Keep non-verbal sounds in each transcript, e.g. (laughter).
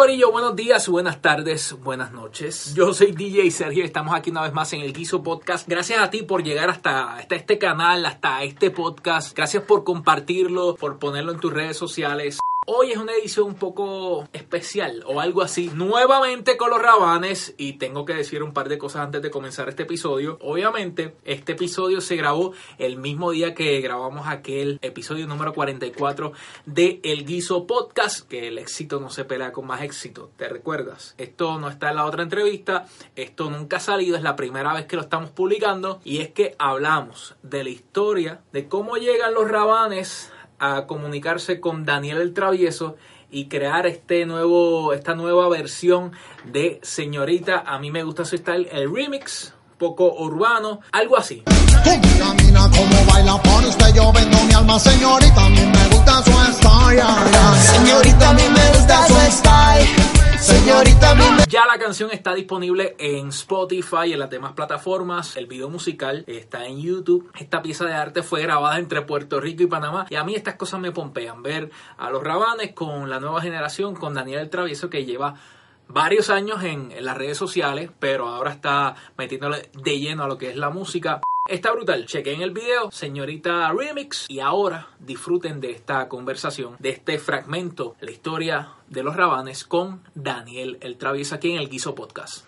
Corillo, buenos días, buenas tardes, buenas noches. Yo soy DJ Sergio estamos aquí una vez más en el Guiso Podcast. Gracias a ti por llegar hasta, hasta este canal, hasta este podcast. Gracias por compartirlo, por ponerlo en tus redes sociales. Hoy es una edición un poco especial o algo así. Nuevamente con los Rabanes y tengo que decir un par de cosas antes de comenzar este episodio. Obviamente, este episodio se grabó el mismo día que grabamos aquel episodio número 44 de El Guiso Podcast, que el éxito no se pelea con más éxito. ¿Te recuerdas? Esto no está en la otra entrevista, esto nunca ha salido, es la primera vez que lo estamos publicando y es que hablamos de la historia de cómo llegan los Rabanes a comunicarse con Daniel el Travieso y crear este nuevo, esta nueva versión de Señorita. A mí me gusta su style, el remix, poco urbano, algo así. Camina como baila por usted, yo vendo mi alma, señorita, a mí me gusta su style. Señorita, a mí me gusta su style. Señorita. Ya la canción está disponible en Spotify y en las demás plataformas. El video musical está en YouTube. Esta pieza de arte fue grabada entre Puerto Rico y Panamá. Y a mí estas cosas me pompean. Ver a los Rabanes con la nueva generación, con Daniel el Travieso que lleva varios años en, en las redes sociales, pero ahora está metiéndole de lleno a lo que es la música. Está brutal. Chequen el video, señorita Remix. Y ahora disfruten de esta conversación, de este fragmento, la historia de los Rabanes con Daniel el Travieso aquí en el Guiso Podcast.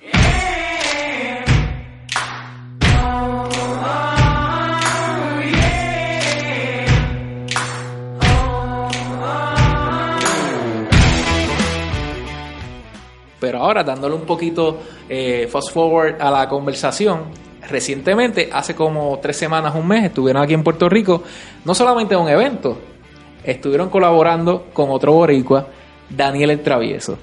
Pero ahora, dándole un poquito eh, fast forward a la conversación, recientemente, hace como tres semanas, un mes, estuvieron aquí en Puerto Rico, no solamente en un evento, estuvieron colaborando con otro boricua, Daniel el Travieso.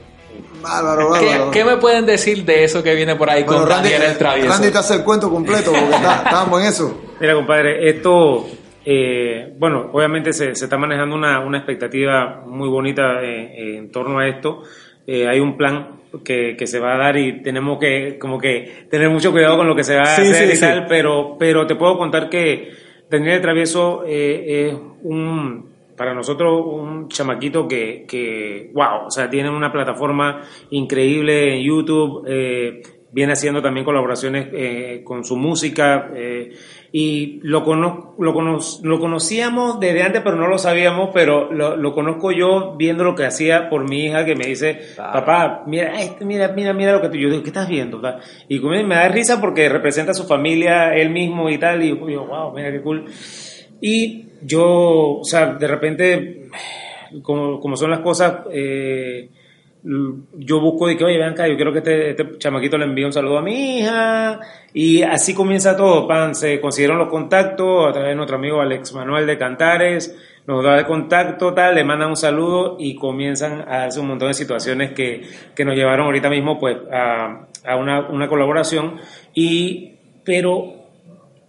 Bárbaro, ¿Qué, bárbaro. qué me pueden decir de eso que viene por ahí Bueno, con Randy, Daniel el Travieso? Randy te hace el cuento completo porque está- (laughs) estábamos en eso. Mira, compadre, esto, eh, bueno, obviamente se, se está manejando una, una expectativa muy bonita eh, en torno a esto. Eh, hay un plan que, que se va a dar y tenemos que como que tener mucho cuidado con lo que se va a hacer sí, y sí. tal, pero, pero te puedo contar que Daniel de Travieso eh, es un, para nosotros, un chamaquito que, que, wow, o sea, tiene una plataforma increíble en YouTube, eh, viene haciendo también colaboraciones eh, con su música eh, y lo, cono lo, cono lo conocíamos desde antes, pero no lo sabíamos, pero lo, lo conozco yo viendo lo que hacía por mi hija que me dice, Claro. papá, mira, este, mira, mira, mira lo que tú, yo digo, ¿qué estás viendo? tal? Y me da risa porque representa a su familia, él mismo y tal, y yo, wow, mira qué cool. Y yo, o sea, de repente, como, como son las cosas, eh, yo busco de que, oye, vean acá, yo quiero que este, este chamaquito le envíe un saludo a mi hija. Y así comienza todo, pan. Se consiguieron los contactos a través de nuestro amigo Alex Manuel de Cantares. Nos da el contacto, tal, le mandan un saludo y comienzan a darse un montón de situaciones que, que nos llevaron ahorita mismo pues a, a una, una colaboración. Y, pero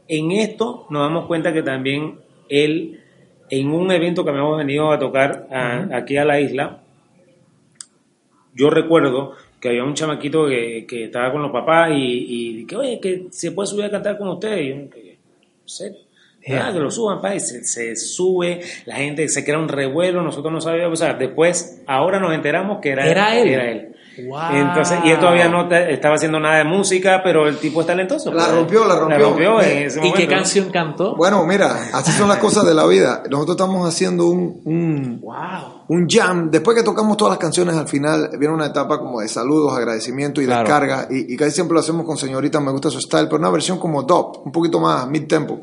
en esto nos damos cuenta que también él, en un evento que habíamos venido a tocar a- aquí a la isla, yo recuerdo que había un chamaquito que, que estaba con los papás y, y que, oye, que se puede subir a cantar con ustedes. Y yo, ¿en serio? Yeah. Ah, que lo suban, pa, y se, se sube, la gente se crea un revuelo, nosotros no sabíamos, o sea, después, ahora nos enteramos que era, ¿Era él? Era él. Wow. Entonces, y él todavía no te- estaba haciendo nada de música, pero el tipo es talentoso. La pues. rompió, la rompió. en ese ¿Y qué canción cantó? Bueno, mira, así son las cosas de la vida. Nosotros estamos haciendo un, un, Wow. un jam. Después que tocamos todas las canciones, al final viene una etapa como de saludos, agradecimiento y Claro. descarga. Y, y casi siempre lo hacemos con Señorita, me gusta su style, pero una versión como dub, un poquito más mid-tempo.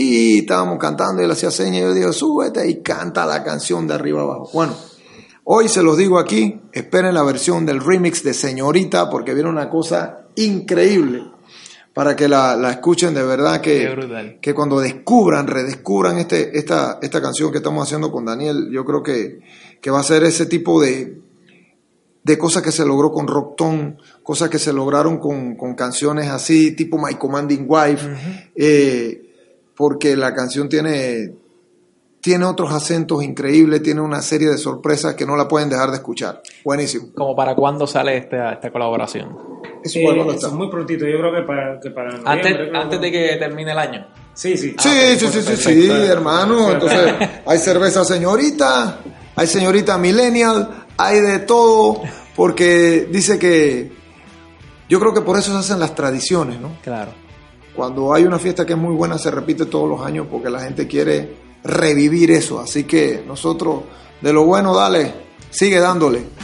Y estábamos cantando y él hacía señas y yo digo, súbete y canta la canción de arriba abajo. Bueno, hoy se los digo aquí, esperen la versión del remix de Señorita porque viene una cosa increíble para que la, la escuchen de verdad que, que cuando descubran, redescubran este, esta, esta canción que estamos haciendo con Daniel, yo creo que, que va a ser ese tipo de, de cosas que se logró con Rockton, cosas que se lograron con, con canciones así, tipo My Commanding Wife, eh, porque la canción tiene, tiene otros acentos increíbles, tiene una serie de sorpresas que no la pueden dejar de escuchar. Buenísimo. ¿Como para cuándo sale esta, esta colaboración? Eh, es muy prontito, yo creo que para... Antes, antes de que termine el año. Sí, sí. Sí, ah, sí, sí, sí, sí, hermano. Entonces, (laughs) hay cerveza señorita, hay señorita millennial, hay de todo, porque dice que yo creo que por eso se hacen las tradiciones, ¿no? Claro. Cuando hay una fiesta que es muy buena, se repite todos los años porque la gente quiere revivir eso. Así que nosotros, de lo bueno, dale, sigue dándole.